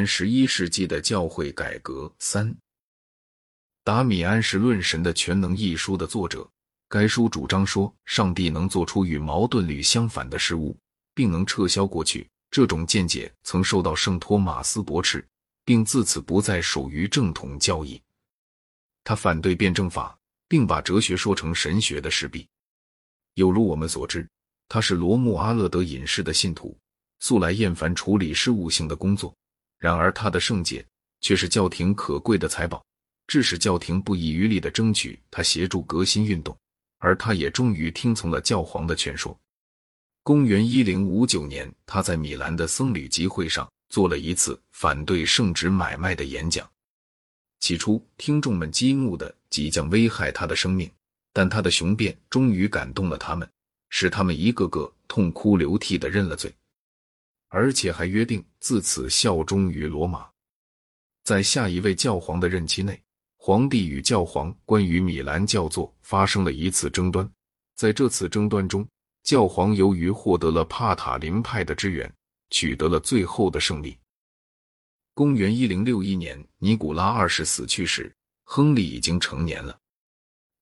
元十一世纪的教会改革。三，达米安是《论神的全能》一书的作者。该书主张说，上帝能做出与矛盾律相反的事物，并能撤销过去。这种见解曾受到圣托马斯驳斥，并自此不再属于正统教义。他反对辩证法，并把哲学说成神学的事弊。有如我们所知，他是罗穆阿勒德隐士的信徒，素来厌烦处理事务性的工作。然而，他的圣洁却是教廷可贵的财宝，致使教廷不遗余力的争取他协助革新运动。而他也终于听从了教皇的劝说。公元一零五九年，他在米兰的僧侣集会上做了一次反对圣旨买卖的演讲。起初，听众们激怒的即将危害他的生命，但他的雄辩终于感动了他们，使他们一个个痛哭流涕的认了罪，而且还约定自此效忠于罗马。在下一位教皇的任期内。皇帝与教皇关于米兰教座发生了一次争端，在这次争端中，教皇由于获得了帕塔林派的支援，取得了最后的胜利。公元一零六一年，尼古拉二世死去时，亨利已经成年了。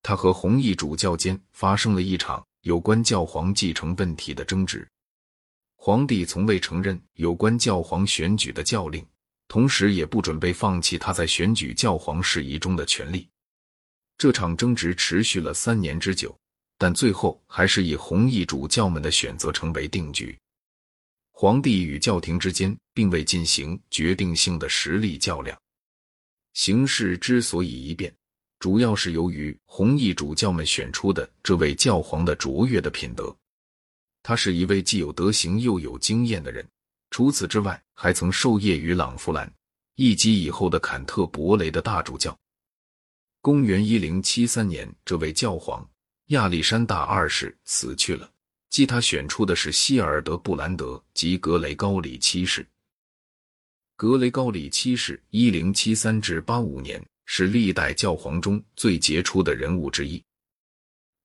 他和红衣主教间发生了一场有关教皇继承问题的争执。皇帝从未承认有关教皇选举的教令。同时，也不准备放弃他在选举教皇事宜中的权利。这场争执持续了三年之久，但最后还是以红衣主教们的选择成为定局。皇帝与教廷之间并未进行决定性的实力较量。形势之所以一变，主要是由于红衣主教们选出的这位教皇的卓越的品德。他是一位既有德行又有经验的人。除此之外，还曾授业于朗弗兰，一及以后的坎特伯雷的大主教。公元一零七三年，这位教皇亚历山大二世死去了，继他选出的是希尔德布兰德及格雷高里七世。格雷高里七世（一零七三至八五年）是历代教皇中最杰出的人物之一，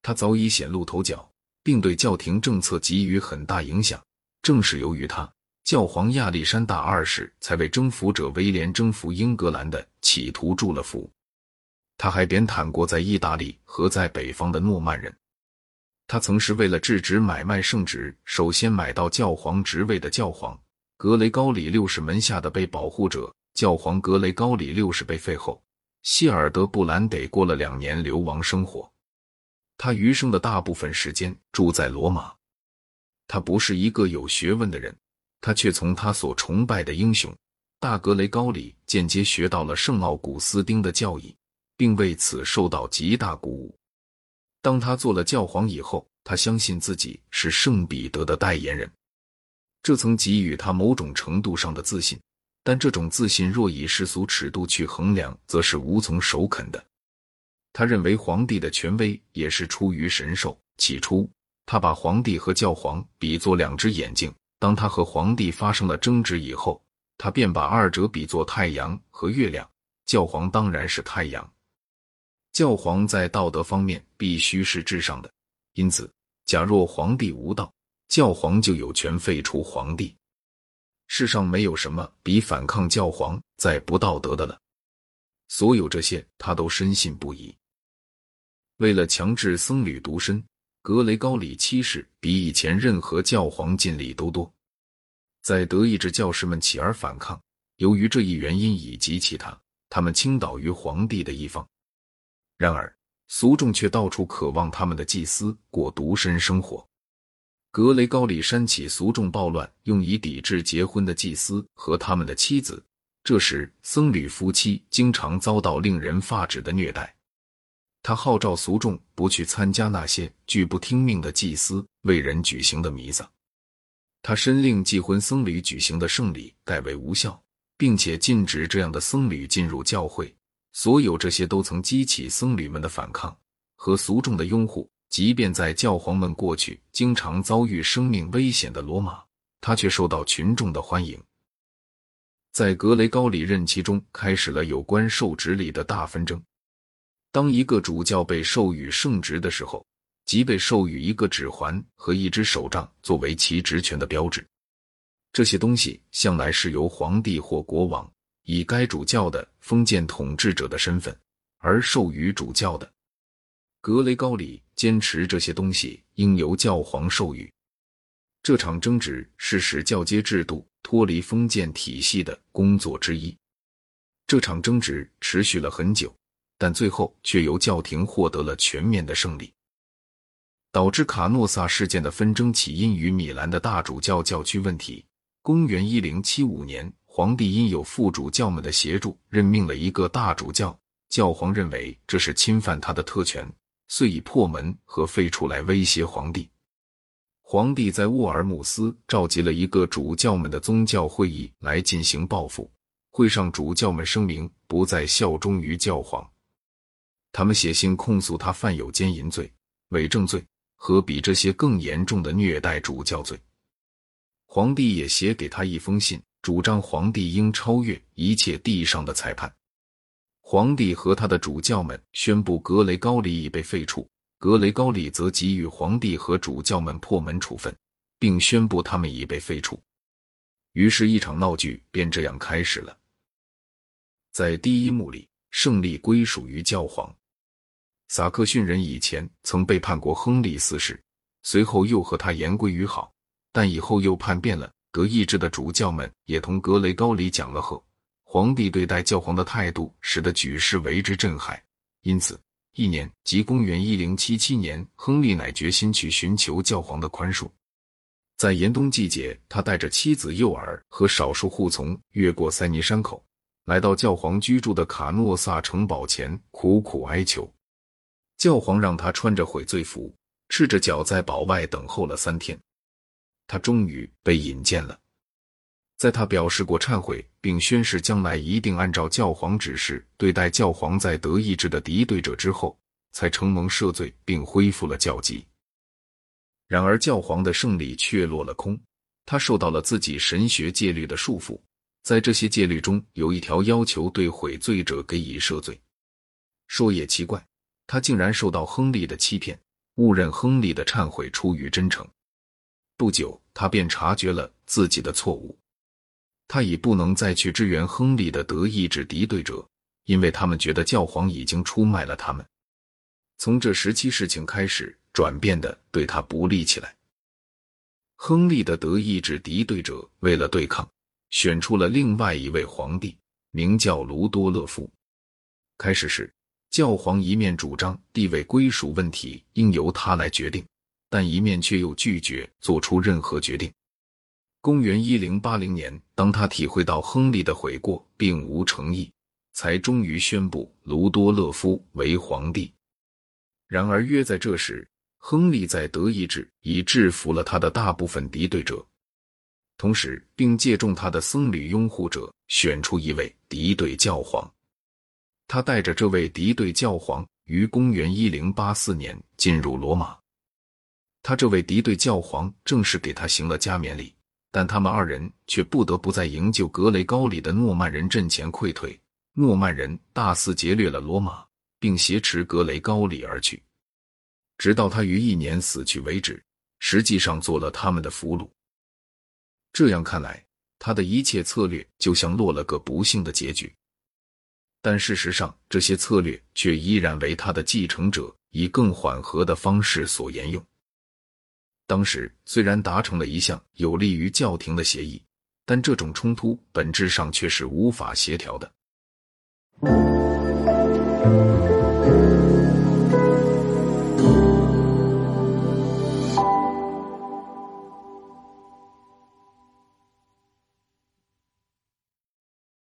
他早已显露头角，并对教廷政策给予很大影响。正是由于他。教皇亚历山大二世才为征服者威廉征服英格兰的企图祝了福。他还贬坦过在意大利和在北方的诺曼人。他曾是为了制止买卖圣职，首先买到教皇职位的教皇格雷高里六世门下的被保护者。教皇格雷高里六世被废后，希尔德布兰得过了两年流亡生活。他余生的大部分时间住在罗马。他不是一个有学问的人。他却从他所崇拜的英雄大格雷高里间接学到了圣奥古斯丁的教义，并为此受到极大鼓舞。当他做了教皇以后，他相信自己是圣彼得的代言人，这曾给予他某种程度上的自信。但这种自信若以世俗尺度去衡量，则是无从首肯的。他认为皇帝的权威也是出于神授。起初，他把皇帝和教皇比作两只眼睛。当他和皇帝发生了争执以后，他便把二者比作太阳和月亮。教皇当然是太阳，教皇在道德方面必须是至上的。因此，假若皇帝无道，教皇就有权废除皇帝。世上没有什么比反抗教皇再不道德的了。所有这些，他都深信不疑。为了强制僧侣独身。格雷高里七世比以前任何教皇尽力都多，在德意志教士们起而反抗，由于这一原因以及其他，他们倾倒于皇帝的一方。然而，俗众却到处渴望他们的祭司过独身生活。格雷高里煽起俗众暴乱，用以抵制结婚的祭司和他们的妻子。这时，僧侣夫妻经常遭到令人发指的虐待。他号召俗众不去参加那些拒不听命的祭司为人举行的弥撒。他申令祭婚僧侣举行的圣礼代为无效，并且禁止这样的僧侣进入教会。所有这些都曾激起僧侣们的反抗和俗众的拥护。即便在教皇们过去经常遭遇生命危险的罗马，他却受到群众的欢迎。在格雷高里任期中，开始了有关受职礼的大纷争。当一个主教被授予圣职的时候，即被授予一个指环和一只手杖作为其职权的标志。这些东西向来是由皇帝或国王以该主教的封建统治者的身份而授予主教的。格雷高里坚持这些东西应由教皇授予。这场争执是使教阶制度脱离封建体系的工作之一。这场争执持续了很久，但最后却由教廷获得了全面的胜利。导致卡诺萨事件的纷争起因于米兰的大主教教区问题。公元一零七五年，皇帝因有副主教们的协助，任命了一个大主教。教皇认为这是侵犯他的特权，遂以破门和废除来威胁皇帝。皇帝在沃尔姆斯召集了一个主教们的宗教会议来进行报复。会上，主教们声明不再效忠于教皇。他们写信控诉他犯有奸淫罪、伪证罪。和比这些更严重的虐待主教罪，皇帝也写给他一封信，主张皇帝应超越一切地上的裁判。皇帝和他的主教们宣布格雷高里已被废黜，格雷高里则给予皇帝和主教们破门处分，并宣布他们已被废黜。于是，一场闹剧便这样开始了。在第一幕里，胜利归属于教皇。萨克逊人以前曾背叛过亨利四世，随后又和他言归于好，但以后又叛变了。德意志的主教们也同格雷高里讲了和。皇帝对待教皇的态度使得举世为之震撼，因此一年即公元一零七七年，亨利乃决心去寻求教皇的宽恕。在严冬季节，他带着妻子、幼儿和少数护从，越过塞尼山口，来到教皇居住的卡诺萨城堡前，苦苦哀求。教皇让他穿着悔罪服，赤着脚在堡外等候了三天。他终于被引荐了。在他表示过忏悔，并宣誓将来一定按照教皇指示对待教皇在德意志的敌对者之后，才承蒙赦罪，并恢复了教籍。然而，教皇的胜利却落了空。他受到了自己神学戒律的束缚，在这些戒律中有一条要求对悔罪者给予赦罪。说也奇怪。他竟然受到亨利的欺骗，误认亨利的忏悔出于真诚。不久，他便察觉了自己的错误。他已不能再去支援亨利的德意志敌对者，因为他们觉得教皇已经出卖了他们。从这时期，事情开始转变的对他不利起来。亨利的德意志敌对者为了对抗，选出了另外一位皇帝，名叫卢多勒夫。开始时。教皇一面主张地位归属问题应由他来决定，但一面却又拒绝做出任何决定。公元一零八零年，当他体会到亨利的悔过并无诚意，才终于宣布卢多勒夫为皇帝。然而，约在这时，亨利在德意志已制服了他的大部分敌对者，同时并借重他的僧侣拥护者，选出一位敌对教皇。他带着这位敌对教皇于公元一零八四年进入罗马。他这位敌对教皇正式给他行了加冕礼，但他们二人却不得不在营救格雷高里的诺曼人阵前溃退。诺曼人大肆劫掠了罗马，并挟持格雷高里而去，直到他于一年死去为止。实际上做了他们的俘虏。这样看来，他的一切策略就像落了个不幸的结局。但事实上，这些策略却依然为他的继承者以更缓和的方式所沿用。当时虽然达成了一项有利于教廷的协议，但这种冲突本质上却是无法协调的。